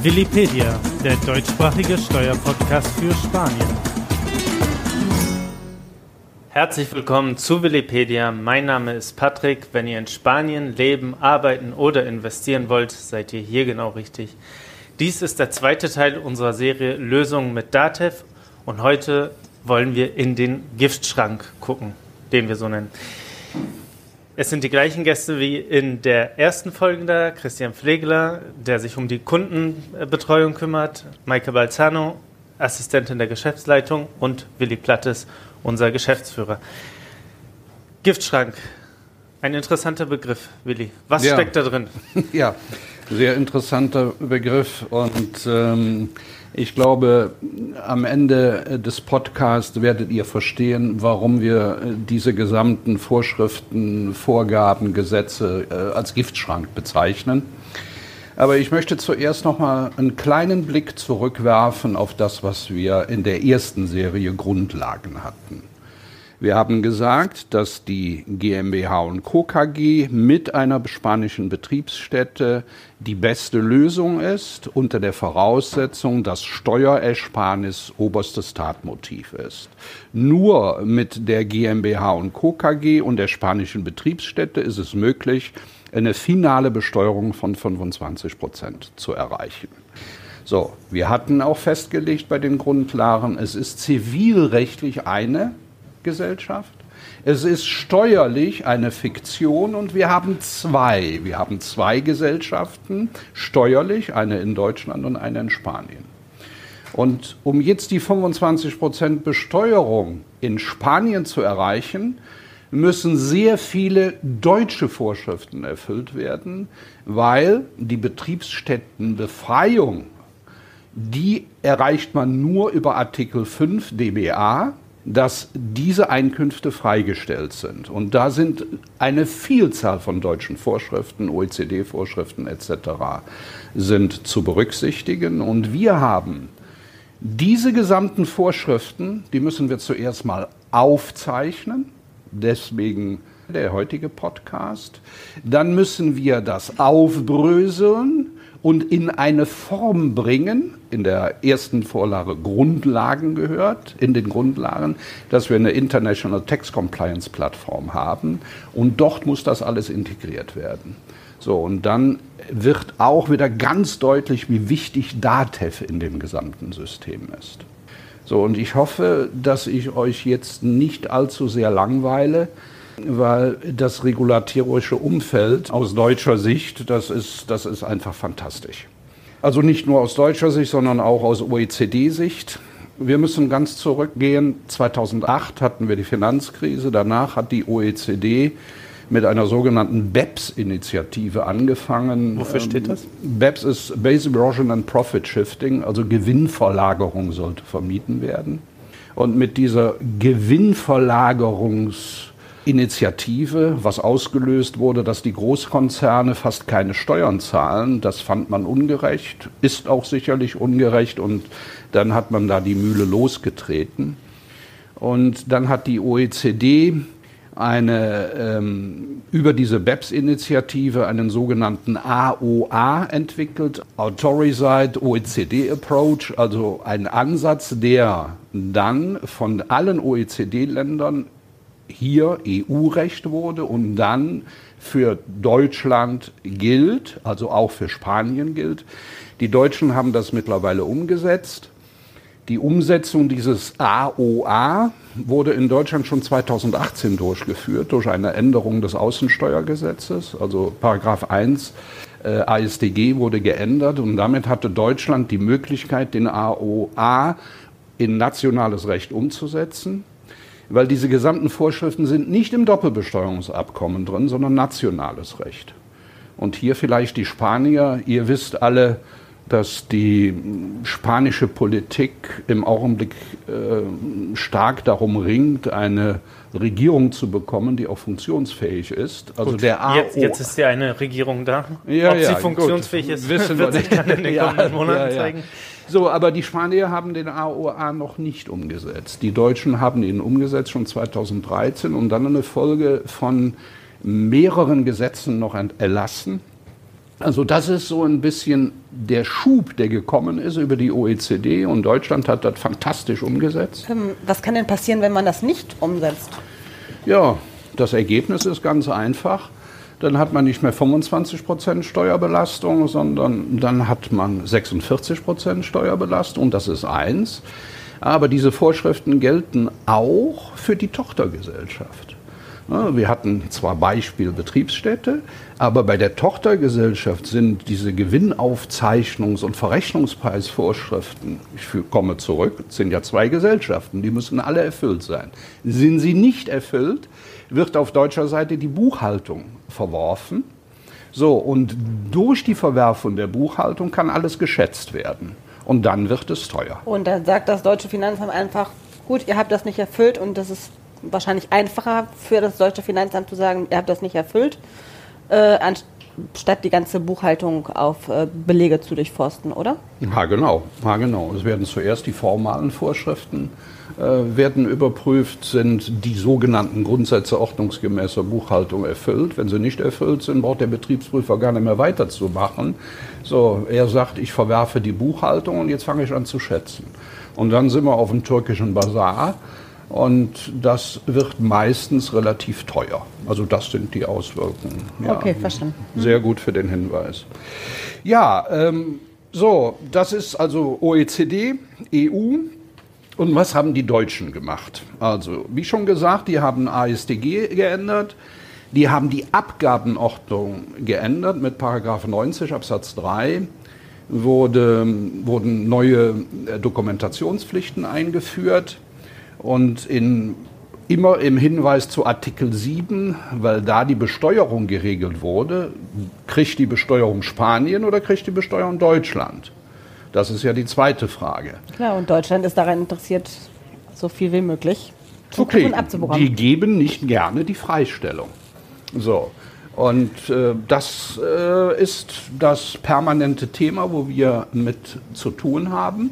Willipedia, der deutschsprachige Steuerpodcast für Spanien. Herzlich willkommen zu Willipedia. Mein Name ist Patrick. Wenn ihr in Spanien leben, arbeiten oder investieren wollt, seid ihr hier genau richtig. Dies ist der zweite Teil unserer Serie Lösungen mit Datev und heute wollen wir in den Giftschrank gucken, den wir so nennen. Es sind die gleichen Gäste wie in der ersten Folge da. Christian Pflegler, der sich um die Kundenbetreuung kümmert, Maike Balzano, Assistentin der Geschäftsleitung und Willi Plattes, unser Geschäftsführer. Giftschrank, ein interessanter Begriff, Willi. Was ja. steckt da drin? Ja, sehr interessanter Begriff und ähm, ich glaube, am Ende des Podcasts werdet ihr verstehen, warum wir diese gesamten Vorschriften, Vorgaben, Gesetze äh, als Giftschrank bezeichnen. Aber ich möchte zuerst noch mal einen kleinen Blick zurückwerfen auf das, was wir in der ersten Serie Grundlagen hatten. Wir haben gesagt, dass die GmbH und Co. KG mit einer spanischen Betriebsstätte die beste Lösung ist, unter der Voraussetzung, dass Steuerersparnis oberstes Tatmotiv ist. Nur mit der GmbH und Co. KG und der spanischen Betriebsstätte ist es möglich, eine finale Besteuerung von 25 Prozent zu erreichen. So, wir hatten auch festgelegt bei den Grundlagen, es ist zivilrechtlich eine Gesellschaft. Es ist steuerlich eine Fiktion und wir haben zwei. Wir haben zwei Gesellschaften, steuerlich, eine in Deutschland und eine in Spanien. Und um jetzt die 25% Besteuerung in Spanien zu erreichen, müssen sehr viele deutsche Vorschriften erfüllt werden, weil die Betriebsstättenbefreiung, die erreicht man nur über Artikel 5 DBA dass diese Einkünfte freigestellt sind. Und da sind eine Vielzahl von deutschen Vorschriften, OECD-Vorschriften etc. sind zu berücksichtigen. Und wir haben diese gesamten Vorschriften, die müssen wir zuerst mal aufzeichnen. Deswegen der heutige Podcast. Dann müssen wir das aufbröseln und in eine Form bringen, in der ersten Vorlage Grundlagen gehört, in den Grundlagen, dass wir eine International Tax Compliance Plattform haben und dort muss das alles integriert werden. So, und dann wird auch wieder ganz deutlich, wie wichtig DATEV in dem gesamten System ist. So, und ich hoffe, dass ich euch jetzt nicht allzu sehr langweile weil das regulatorische Umfeld aus deutscher Sicht, das ist, das ist einfach fantastisch. Also nicht nur aus deutscher Sicht, sondern auch aus OECD-Sicht. Wir müssen ganz zurückgehen. 2008 hatten wir die Finanzkrise. Danach hat die OECD mit einer sogenannten BEPS-Initiative angefangen. Wofür steht das? BEPS ist Base Erosion and Profit Shifting, also Gewinnverlagerung sollte vermieden werden. Und mit dieser Gewinnverlagerungs- Initiative, was ausgelöst wurde, dass die Großkonzerne fast keine Steuern zahlen. Das fand man ungerecht, ist auch sicherlich ungerecht und dann hat man da die Mühle losgetreten. Und dann hat die OECD eine, ähm, über diese BEPS-Initiative einen sogenannten AOA entwickelt, Authorized OECD Approach, also ein Ansatz, der dann von allen OECD-Ländern hier EU-Recht wurde und dann für Deutschland gilt, also auch für Spanien gilt. Die Deutschen haben das mittlerweile umgesetzt. Die Umsetzung dieses AOA wurde in Deutschland schon 2018 durchgeführt durch eine Änderung des Außensteuergesetzes. Also Paragraph 1 äh, ASDG wurde geändert und damit hatte Deutschland die Möglichkeit, den AOA in nationales Recht umzusetzen weil diese gesamten Vorschriften sind nicht im Doppelbesteuerungsabkommen drin, sondern nationales Recht. Und hier vielleicht die Spanier, ihr wisst alle, dass die spanische Politik im Augenblick äh, stark darum ringt, eine Regierung zu bekommen, die auch funktionsfähig ist. Also gut, der AO jetzt, jetzt, ist ja eine Regierung da. Ja, Ob ja, sie funktionsfähig gut, ist, wissen wird sich dann in den kommenden Monaten ja, zeigen. So, aber die Spanier haben den AOA noch nicht umgesetzt. Die Deutschen haben ihn umgesetzt schon 2013 und dann eine Folge von mehreren Gesetzen noch erlassen. Also das ist so ein bisschen der Schub, der gekommen ist über die OECD und Deutschland hat das fantastisch umgesetzt. Ähm, was kann denn passieren, wenn man das nicht umsetzt? Ja, das Ergebnis ist ganz einfach. Dann hat man nicht mehr 25 Prozent Steuerbelastung, sondern dann hat man 46 Prozent Steuerbelastung. Und das ist eins. Aber diese Vorschriften gelten auch für die Tochtergesellschaft. Wir hatten zwar Beispiel Betriebsstätte, aber bei der Tochtergesellschaft sind diese Gewinnaufzeichnungs- und Verrechnungspreisvorschriften, ich komme zurück, sind ja zwei Gesellschaften, die müssen alle erfüllt sein. Sind sie nicht erfüllt, wird auf deutscher Seite die Buchhaltung verworfen. So, und durch die Verwerfung der Buchhaltung kann alles geschätzt werden. Und dann wird es teuer. Und dann sagt das deutsche Finanzamt einfach, gut, ihr habt das nicht erfüllt und das ist wahrscheinlich einfacher für das deutsche Finanzamt zu sagen, ihr habt das nicht erfüllt, äh, anstatt die ganze Buchhaltung auf äh, Belege zu durchforsten, oder? Ja, genau. Ja, genau. Es werden zuerst die formalen Vorschriften äh, werden überprüft, sind die sogenannten Grundsätze ordnungsgemäßer Buchhaltung erfüllt. Wenn sie nicht erfüllt sind, braucht der Betriebsprüfer gar nicht mehr weiterzumachen. So, er sagt, ich verwerfe die Buchhaltung und jetzt fange ich an zu schätzen. Und dann sind wir auf dem türkischen Bazar und das wird meistens relativ teuer. Also das sind die Auswirkungen. Ja, okay, verstanden. Sehr gut für den Hinweis. Ja, ähm, so, das ist also OECD, EU. Und was haben die Deutschen gemacht? Also, wie schon gesagt, die haben ASDG geändert. Die haben die Abgabenordnung geändert mit Paragraph 90 Absatz 3 wurde, wurden neue Dokumentationspflichten eingeführt. Und in, immer im Hinweis zu Artikel 7, weil da die Besteuerung geregelt wurde, kriegt die Besteuerung Spanien oder kriegt die Besteuerung Deutschland? Das ist ja die zweite Frage. Klar, und Deutschland ist daran interessiert, so viel wie möglich zu abzubekommen. Die geben nicht gerne die Freistellung. So. Und äh, das äh, ist das permanente Thema, wo wir mit zu tun haben.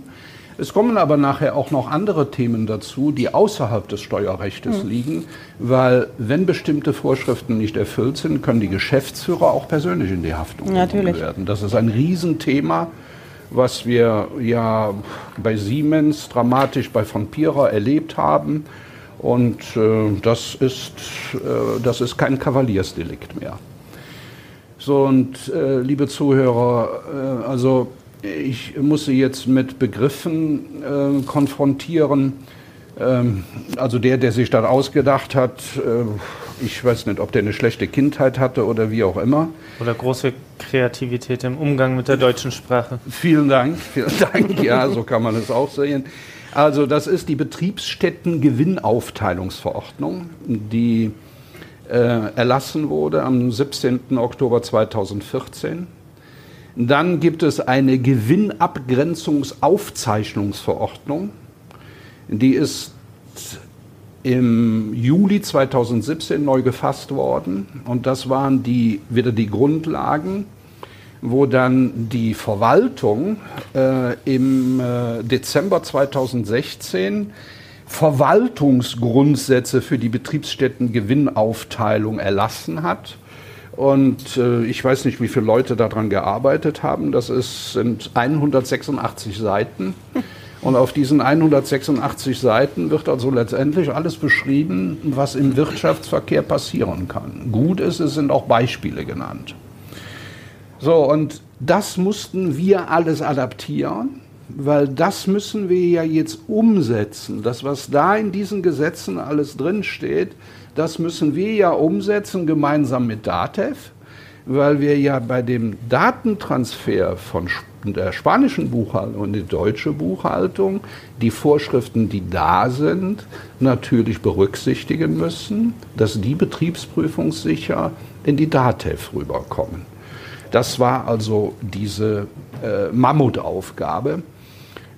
Es kommen aber nachher auch noch andere Themen dazu, die außerhalb des Steuerrechts mhm. liegen, weil wenn bestimmte Vorschriften nicht erfüllt sind, können die Geschäftsführer auch persönlich in die Haftung Natürlich. werden. Das ist ein Riesenthema, was wir ja bei Siemens dramatisch bei von Pira erlebt haben. Und äh, das, ist, äh, das ist kein Kavaliersdelikt mehr. So, und äh, liebe Zuhörer, äh, also ich muss Sie jetzt mit Begriffen äh, konfrontieren. Ähm, also der, der sich das ausgedacht hat, äh, ich weiß nicht, ob der eine schlechte Kindheit hatte oder wie auch immer. Oder große Kreativität im Umgang mit der deutschen Sprache. Vielen Dank, vielen Dank. Ja, so kann man es auch sehen. Also das ist die Betriebsstätten-Gewinnaufteilungsverordnung, die äh, erlassen wurde am 17. Oktober 2014. Dann gibt es eine Gewinnabgrenzungsaufzeichnungsverordnung. Die ist im Juli 2017 neu gefasst worden. Und das waren die, wieder die Grundlagen, wo dann die Verwaltung äh, im äh, Dezember 2016 Verwaltungsgrundsätze für die Betriebsstätten-Gewinnaufteilung erlassen hat. Und äh, ich weiß nicht, wie viele Leute daran gearbeitet haben. Das ist, sind 186 Seiten. Und auf diesen 186 Seiten wird also letztendlich alles beschrieben, was im Wirtschaftsverkehr passieren kann. Gut ist, es sind auch Beispiele genannt. So, und das mussten wir alles adaptieren, weil das müssen wir ja jetzt umsetzen. Das, was da in diesen Gesetzen alles drinsteht, das müssen wir ja umsetzen gemeinsam mit DATEV, weil wir ja bei dem Datentransfer von der spanischen Buchhaltung und der deutschen Buchhaltung die Vorschriften, die da sind, natürlich berücksichtigen müssen, dass die betriebsprüfungssicher in die DATEV rüberkommen. Das war also diese äh, Mammutaufgabe,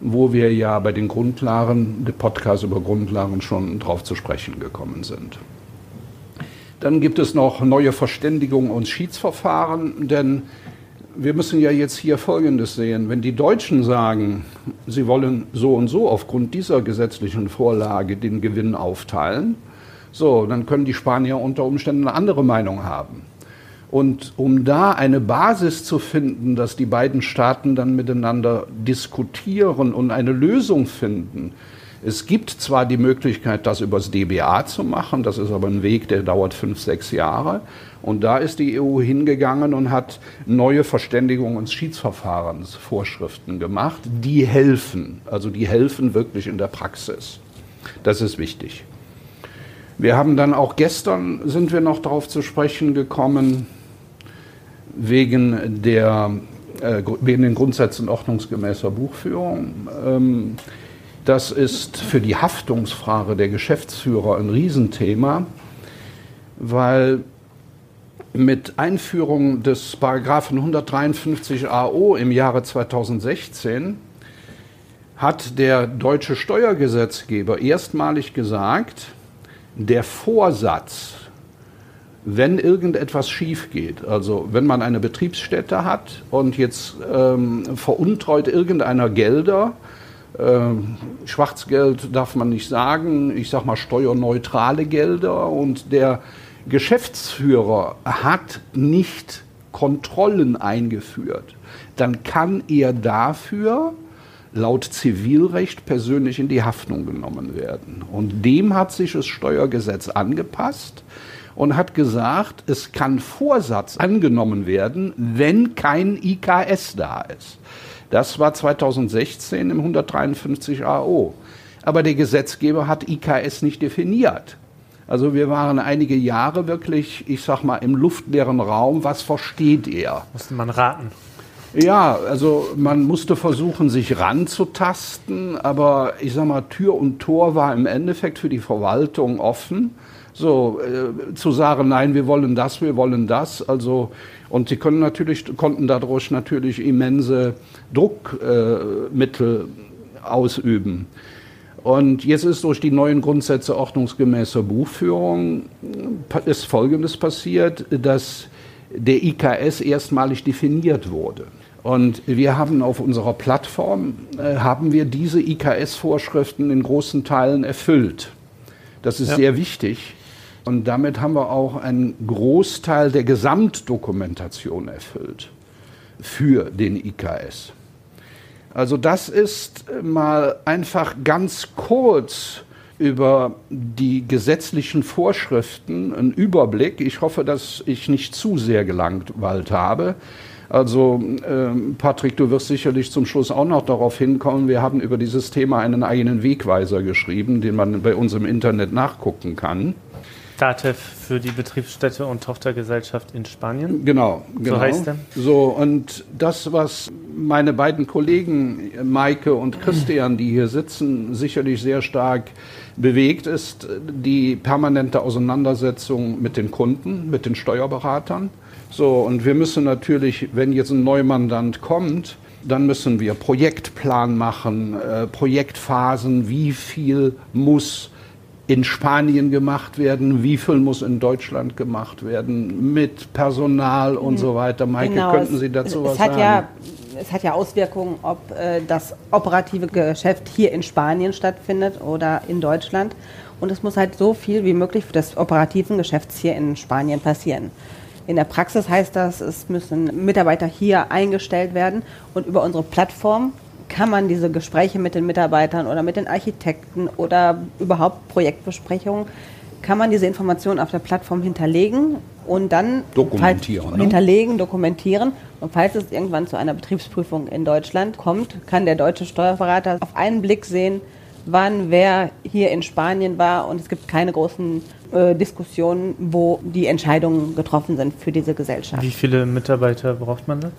wo wir ja bei den Grundlagen, der Podcast über Grundlagen schon drauf zu sprechen gekommen sind. Dann gibt es noch neue Verständigung und Schiedsverfahren, denn wir müssen ja jetzt hier Folgendes sehen. Wenn die Deutschen sagen, sie wollen so und so aufgrund dieser gesetzlichen Vorlage den Gewinn aufteilen, so, dann können die Spanier unter Umständen eine andere Meinung haben. Und um da eine Basis zu finden, dass die beiden Staaten dann miteinander diskutieren und eine Lösung finden, es gibt zwar die Möglichkeit, das übers DBA zu machen, das ist aber ein Weg, der dauert fünf, sechs Jahre. Und da ist die EU hingegangen und hat neue Verständigung- und Schiedsverfahrensvorschriften gemacht, die helfen. Also die helfen wirklich in der Praxis. Das ist wichtig. Wir haben dann auch gestern sind wir noch darauf zu sprechen gekommen, wegen, der, äh, wegen den Grundsätzen ordnungsgemäßer Buchführung. Ähm, das ist für die Haftungsfrage der Geschäftsführer ein Riesenthema, weil mit Einführung des Paragraphen 153 AO im Jahre 2016 hat der deutsche Steuergesetzgeber erstmalig gesagt, der Vorsatz, wenn irgendetwas schief geht, also wenn man eine Betriebsstätte hat und jetzt ähm, veruntreut irgendeiner Gelder, ähm, Schwarzgeld darf man nicht sagen, ich sage mal steuerneutrale Gelder und der Geschäftsführer hat nicht Kontrollen eingeführt, dann kann er dafür laut Zivilrecht persönlich in die Haftung genommen werden. Und dem hat sich das Steuergesetz angepasst und hat gesagt, es kann Vorsatz angenommen werden, wenn kein IKS da ist. Das war 2016 im 153 AO. Aber der Gesetzgeber hat IKS nicht definiert. Also wir waren einige Jahre wirklich, ich sag mal, im luftleeren Raum. Was versteht er? Musste man raten. Ja, also man musste versuchen, sich ranzutasten, aber ich sag mal, Tür und Tor war im Endeffekt für die Verwaltung offen. So, äh, zu sagen, nein, wir wollen das, wir wollen das. Also, und sie können natürlich, konnten dadurch natürlich immense Druckmittel äh, ausüben. Und jetzt ist durch die neuen Grundsätze ordnungsgemäßer Buchführung ist Folgendes passiert, dass der IKS erstmalig definiert wurde. Und wir haben auf unserer Plattform, äh, haben wir diese IKS-Vorschriften in großen Teilen erfüllt. Das ist ja. sehr wichtig. Und damit haben wir auch einen Großteil der Gesamtdokumentation erfüllt für den IKS. Also das ist mal einfach ganz kurz über die gesetzlichen Vorschriften ein Überblick. Ich hoffe, dass ich nicht zu sehr gelangweilt habe. Also ähm, Patrick, du wirst sicherlich zum Schluss auch noch darauf hinkommen. Wir haben über dieses Thema einen eigenen Wegweiser geschrieben, den man bei uns im Internet nachgucken kann. DATEV für die Betriebsstätte und Tochtergesellschaft in Spanien. Genau, genau. So heißt er. So, und das, was meine beiden Kollegen Maike und Christian, die hier sitzen, sicherlich sehr stark bewegt, ist die permanente Auseinandersetzung mit den Kunden, mit den Steuerberatern. So, und wir müssen natürlich, wenn jetzt ein Neumandant kommt, dann müssen wir Projektplan machen, äh, Projektphasen, wie viel muss in Spanien gemacht werden, wie viel muss in Deutschland gemacht werden, mit Personal und mhm. so weiter. Maike, genau, könnten Sie dazu es, was sagen? Ja, es hat ja Auswirkungen, ob äh, das operative Geschäft hier in Spanien stattfindet oder in Deutschland. Und es muss halt so viel wie möglich das operativen Geschäft hier in Spanien passieren. In der Praxis heißt das, es müssen Mitarbeiter hier eingestellt werden und über unsere Plattform kann man diese Gespräche mit den Mitarbeitern oder mit den Architekten oder überhaupt Projektbesprechungen, kann man diese Informationen auf der Plattform hinterlegen und dann dokumentieren, ne? hinterlegen, dokumentieren. Und falls es irgendwann zu einer Betriebsprüfung in Deutschland kommt, kann der deutsche Steuerberater auf einen Blick sehen, wann wer hier in Spanien war und es gibt keine großen äh, Diskussionen, wo die Entscheidungen getroffen sind für diese Gesellschaft. Wie viele Mitarbeiter braucht man da?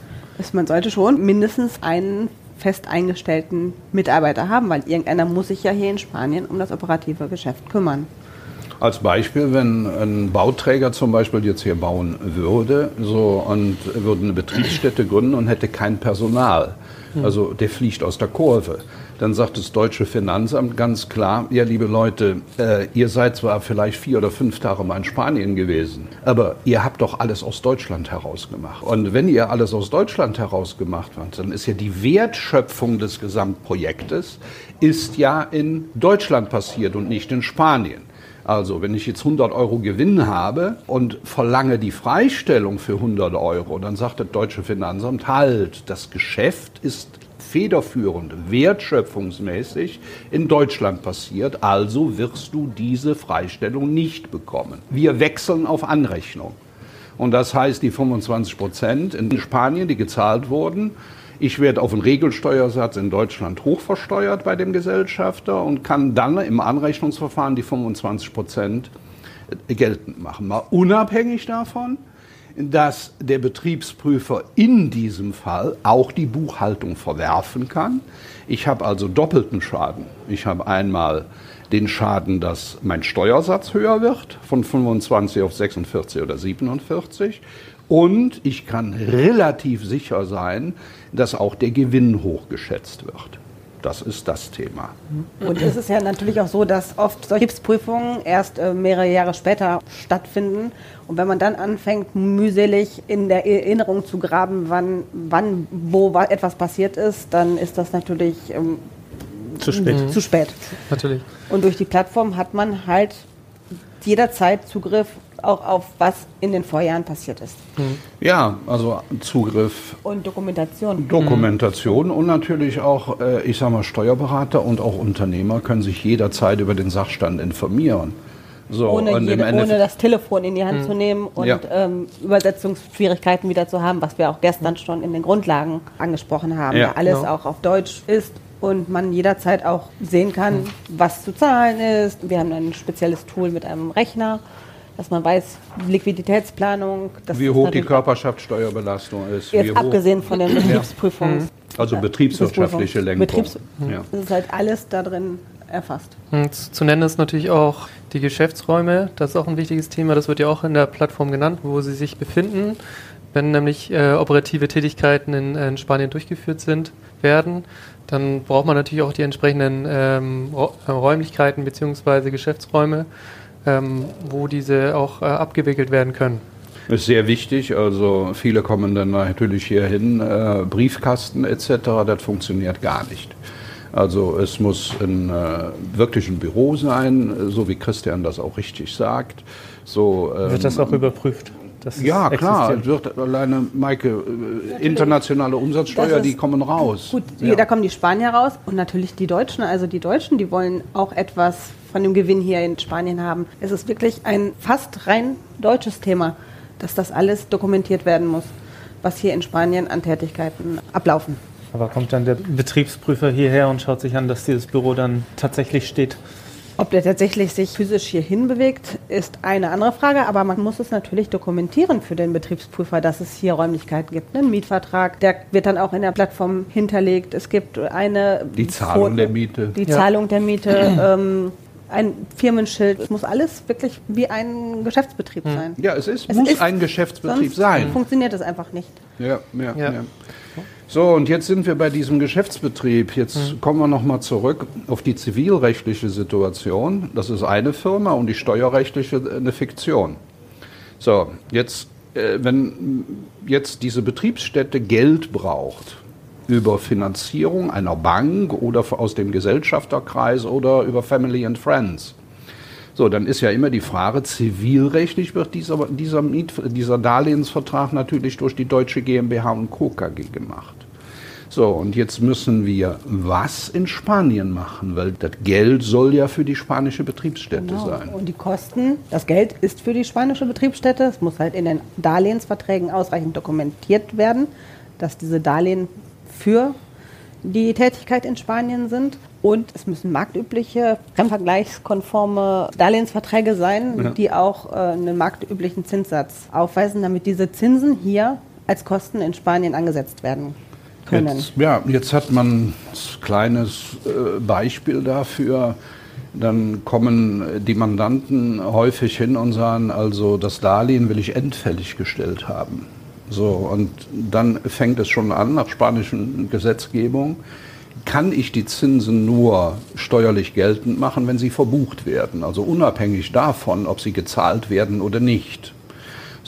Man sollte schon mindestens einen fest eingestellten Mitarbeiter haben, weil irgendeiner muss sich ja hier in Spanien um das operative Geschäft kümmern. Als Beispiel, wenn ein Bauträger zum Beispiel jetzt hier bauen würde so, und würde eine Betriebsstätte gründen und hätte kein Personal, hm. also der fliegt aus der Kurve, dann sagt das deutsche Finanzamt ganz klar, ja liebe Leute, äh, ihr seid zwar vielleicht vier oder fünf Tage mal in Spanien gewesen, aber ihr habt doch alles aus Deutschland herausgemacht. Und wenn ihr alles aus Deutschland herausgemacht habt, dann ist ja die Wertschöpfung des Gesamtprojektes ist ja in Deutschland passiert und nicht in Spanien. Also, wenn ich jetzt 100 Euro Gewinn habe und verlange die Freistellung für 100 Euro, dann sagt das deutsche Finanzamt, halt, das Geschäft ist federführend, wertschöpfungsmäßig in Deutschland passiert, also wirst du diese Freistellung nicht bekommen. Wir wechseln auf Anrechnung. Und das heißt, die 25 Prozent in Spanien, die gezahlt wurden, ich werde auf einen Regelsteuersatz in Deutschland hochversteuert bei dem Gesellschafter und kann dann im Anrechnungsverfahren die 25 Prozent geltend machen. Mal unabhängig davon, dass der Betriebsprüfer in diesem Fall auch die Buchhaltung verwerfen kann. Ich habe also doppelten Schaden. Ich habe einmal den Schaden, dass mein Steuersatz höher wird, von 25 auf 46 oder 47. Und ich kann relativ sicher sein, dass auch der Gewinn hochgeschätzt wird. Das ist das Thema. Und es ist ja natürlich auch so, dass oft solche Prüfungen erst äh, mehrere Jahre später stattfinden. Und wenn man dann anfängt, mühselig in der Erinnerung zu graben, wann, wann wo etwas passiert ist, dann ist das natürlich ähm, zu spät. Zu spät. Natürlich. Und durch die Plattform hat man halt jederzeit Zugriff auch auf was in den Vorjahren passiert ist. Mhm. Ja, also Zugriff. Und Dokumentation. Dokumentation und natürlich auch, äh, ich sage mal, Steuerberater und auch Unternehmer können sich jederzeit über den Sachstand informieren. So, ohne, jede, ohne, das Telefon in die Hand mhm. zu nehmen und ja. ähm, Übersetzungsschwierigkeiten wieder zu haben, was wir auch gestern schon in den Grundlagen angesprochen haben, ja, alles genau. auch auf Deutsch ist und man jederzeit auch sehen kann, was zu zahlen ist. Wir haben ein spezielles Tool mit einem Rechner, dass man weiß, Liquiditätsplanung. wie hoch die Körperschaftssteuerbelastung ist. Jetzt abgesehen von den Betriebsprüfungen. Also betriebswirtschaftliche Lenkung. Betriebs ja. Das ist halt alles da drin erfasst. Zu nennen ist natürlich auch die Geschäftsräume. Das ist auch ein wichtiges Thema. Das wird ja auch in der Plattform genannt, wo sie sich befinden. Wenn nämlich äh, operative Tätigkeiten in, in Spanien durchgeführt sind, werden, dann braucht man natürlich auch die entsprechenden ähm, äh, Räumlichkeiten bzw. Geschäftsräume, ähm, wo diese auch äh, abgewickelt werden können. Das ist sehr wichtig. Also viele kommen dann natürlich hier hin, äh, Briefkasten etc. Das funktioniert gar nicht. Also es muss ein äh, wirklich ein Büro sein, so wie Christian das auch richtig sagt. So, ähm, Wird das auch überprüft? Ja, klar, wird alleine, Maike, äh, internationale Umsatzsteuer, die kommen raus. Gut, ja. da kommen die Spanier raus und natürlich die Deutschen. Also die Deutschen, die wollen auch etwas von dem Gewinn hier in Spanien haben. Es ist wirklich ein fast rein deutsches Thema, dass das alles dokumentiert werden muss, was hier in Spanien an Tätigkeiten ablaufen. Aber kommt dann der Betriebsprüfer hierher und schaut sich an, dass dieses Büro dann tatsächlich steht? Ob der tatsächlich sich physisch hierhin bewegt, ist eine andere Frage, aber man muss es natürlich dokumentieren für den Betriebsprüfer, dass es hier Räumlichkeiten gibt. Ein Mietvertrag, der wird dann auch in der Plattform hinterlegt. Es gibt eine die Zahlung Foto, der Miete. Die ja. Zahlung der Miete. Ähm, ein Firmenschild. Es muss alles wirklich wie ein Geschäftsbetrieb hm. sein. Ja, es, ist, es muss ist, ein Geschäftsbetrieb sein. Funktioniert es einfach nicht. Ja, ja, ja. ja. So, und jetzt sind wir bei diesem Geschäftsbetrieb. Jetzt mhm. kommen wir nochmal zurück auf die zivilrechtliche Situation. Das ist eine Firma und die steuerrechtliche eine Fiktion. So, jetzt, äh, wenn jetzt diese Betriebsstätte Geld braucht, über Finanzierung einer Bank oder aus dem Gesellschafterkreis oder über Family and Friends. So, dann ist ja immer die Frage, zivilrechtlich wird dieser, dieser, Miet, dieser Darlehensvertrag natürlich durch die deutsche GmbH und Co. KG gemacht. So, und jetzt müssen wir was in Spanien machen, weil das Geld soll ja für die spanische Betriebsstätte genau. sein. Und die Kosten, das Geld ist für die spanische Betriebsstätte. Es muss halt in den Darlehensverträgen ausreichend dokumentiert werden, dass diese Darlehen für die Tätigkeit in Spanien sind. Und es müssen marktübliche, fremdvergleichskonforme Darlehensverträge sein, ja. die auch äh, einen marktüblichen Zinssatz aufweisen, damit diese Zinsen hier als Kosten in Spanien angesetzt werden können. Jetzt, ja, jetzt hat man ein kleines äh, Beispiel dafür. Dann kommen die Mandanten häufig hin und sagen, also das Darlehen will ich endfällig gestellt haben. So, und dann fängt es schon an, nach spanischen Gesetzgebung, kann ich die Zinsen nur steuerlich geltend machen, wenn sie verbucht werden, also unabhängig davon, ob sie gezahlt werden oder nicht.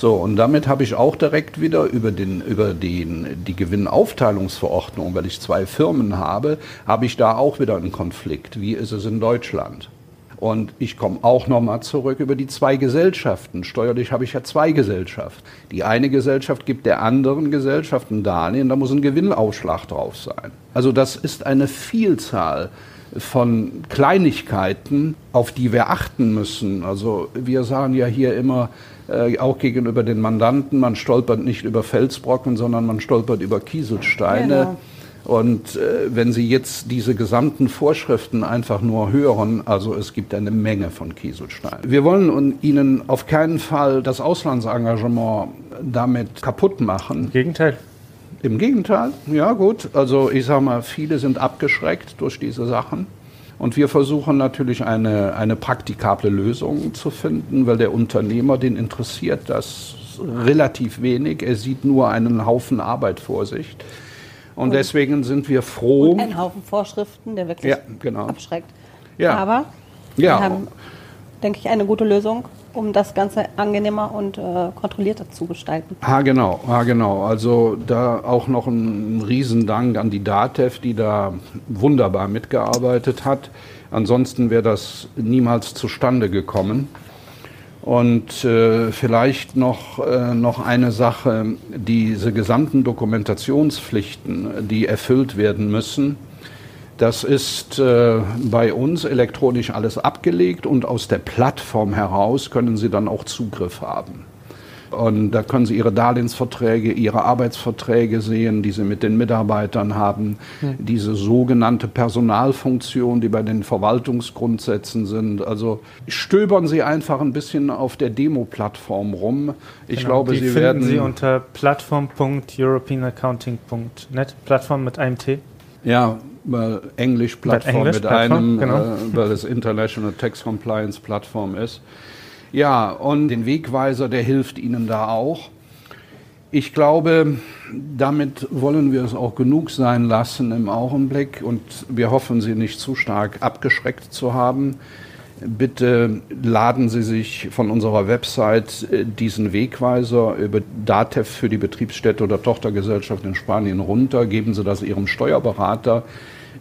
So, und damit habe ich auch direkt wieder über, den, über den, die Gewinnaufteilungsverordnung, weil ich zwei Firmen habe, habe ich da auch wieder einen Konflikt. Wie ist es in Deutschland? Und ich komme auch nochmal zurück über die zwei Gesellschaften. Steuerlich habe ich ja zwei Gesellschaften. Die eine Gesellschaft gibt der anderen Gesellschaft ein Darlehen, da muss ein Gewinnausschlag drauf sein. Also das ist eine Vielzahl von Kleinigkeiten, auf die wir achten müssen. Also wir sagen ja hier immer, äh, auch gegenüber den Mandanten, man stolpert nicht über Felsbrocken, sondern man stolpert über Kieselsteine. Genau. Und äh, wenn Sie jetzt diese gesamten Vorschriften einfach nur hören, also es gibt eine Menge von Kieselsteinen. Wir wollen Ihnen auf keinen Fall das Auslandsengagement damit kaputt machen. Im Gegenteil. Im Gegenteil, ja gut. Also ich sage mal, viele sind abgeschreckt durch diese Sachen. Und wir versuchen natürlich eine, eine praktikable Lösung zu finden, weil der Unternehmer, den interessiert das relativ wenig. Er sieht nur einen Haufen Arbeit vor sich. Und, und deswegen sind wir froh. Und einen Haufen Vorschriften, der wirklich ja, genau. abschreckt. Ja. Aber ja. wir haben, denke ich, eine gute Lösung, um das Ganze angenehmer und äh, kontrollierter zu gestalten. Ha, genau, ha, genau. Also da auch noch ein Riesendank an die DATEV, die da wunderbar mitgearbeitet hat. Ansonsten wäre das niemals zustande gekommen. Und äh, vielleicht noch, äh, noch eine Sache, diese gesamten Dokumentationspflichten, die erfüllt werden müssen, das ist äh, bei uns elektronisch alles abgelegt und aus der Plattform heraus können Sie dann auch Zugriff haben. Und da können Sie Ihre Darlehensverträge, Ihre Arbeitsverträge sehen, die Sie mit den Mitarbeitern haben. Mhm. Diese sogenannte Personalfunktion, die bei den Verwaltungsgrundsätzen sind. Also stöbern Sie einfach ein bisschen auf der Demo-Plattform rum. Ich genau, glaube, die Sie finden werden Sie unter plattform.europeanaccounting.net. Plattform mit einem T. Ja, Englisch-Plattform Englisch mit einem, genau. äh, weil es International Tax Compliance Plattform ist. Ja, und den Wegweiser, der hilft Ihnen da auch. Ich glaube, damit wollen wir es auch genug sein lassen im Augenblick und wir hoffen, Sie nicht zu stark abgeschreckt zu haben. Bitte laden Sie sich von unserer Website äh, diesen Wegweiser über DATEV für die Betriebsstätte oder Tochtergesellschaft in Spanien runter, geben Sie das Ihrem Steuerberater,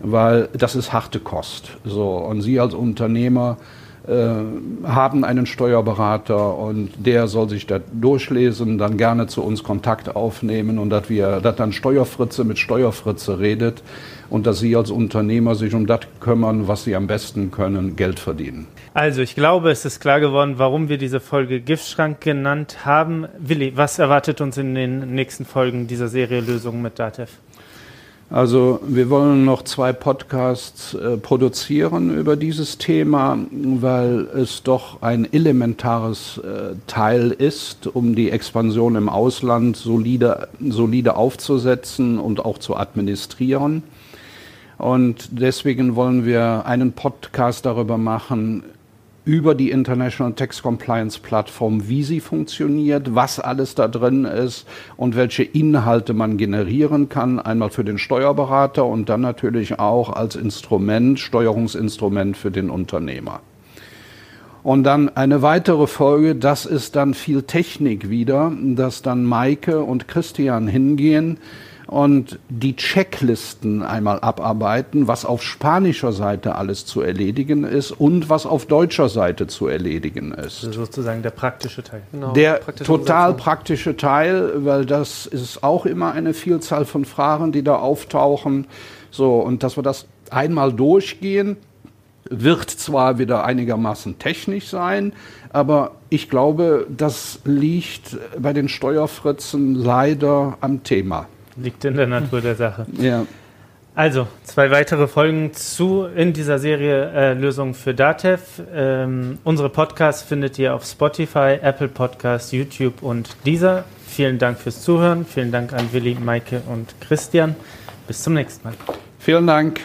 weil das ist harte Kost. So, und Sie als Unternehmer äh, haben einen Steuerberater und der soll sich da durchlesen, dann gerne zu uns Kontakt aufnehmen und dass wir, dass dann Steuerfritze mit Steuerfritze redet und dass Sie als Unternehmer sich um das kümmern, was Sie am besten können, Geld verdienen. Also, ich glaube, es ist klar geworden, warum wir diese Folge Giftschrank genannt haben. Willi, was erwartet uns in den nächsten Folgen dieser Serie Lösungen mit DATEV? Also wir wollen noch zwei Podcasts äh, produzieren über dieses Thema, weil es doch ein elementares äh, Teil ist, um die Expansion im Ausland solide, solide aufzusetzen und auch zu administrieren. Und deswegen wollen wir einen Podcast darüber machen, über die International Tax Compliance Plattform, wie sie funktioniert, was alles da drin ist und welche Inhalte man generieren kann. Einmal für den Steuerberater und dann natürlich auch als Instrument, Steuerungsinstrument für den Unternehmer. Und dann eine weitere Folge, das ist dann viel Technik wieder, dass dann Maike und Christian hingehen und die Checklisten einmal abarbeiten, was auf spanischer Seite alles zu erledigen ist und was auf deutscher Seite zu erledigen ist. Also sozusagen der praktische Teil. Genau, der praktische total Umsetzung. praktische Teil, weil das ist auch immer eine Vielzahl von Fragen, die da auftauchen. So, und dass wir das einmal durchgehen, wird zwar wieder einigermaßen technisch sein, aber ich glaube, das liegt bei den Steuerfritzen leider am Thema. Liegt in der Natur der Sache. Ja. Also, zwei weitere Folgen zu in dieser Serie äh, Lösungen für Datev. Ähm, unsere Podcasts findet ihr auf Spotify, Apple Podcasts, YouTube und dieser. Vielen Dank fürs Zuhören. Vielen Dank an Willi, Maike und Christian. Bis zum nächsten Mal. Vielen Dank.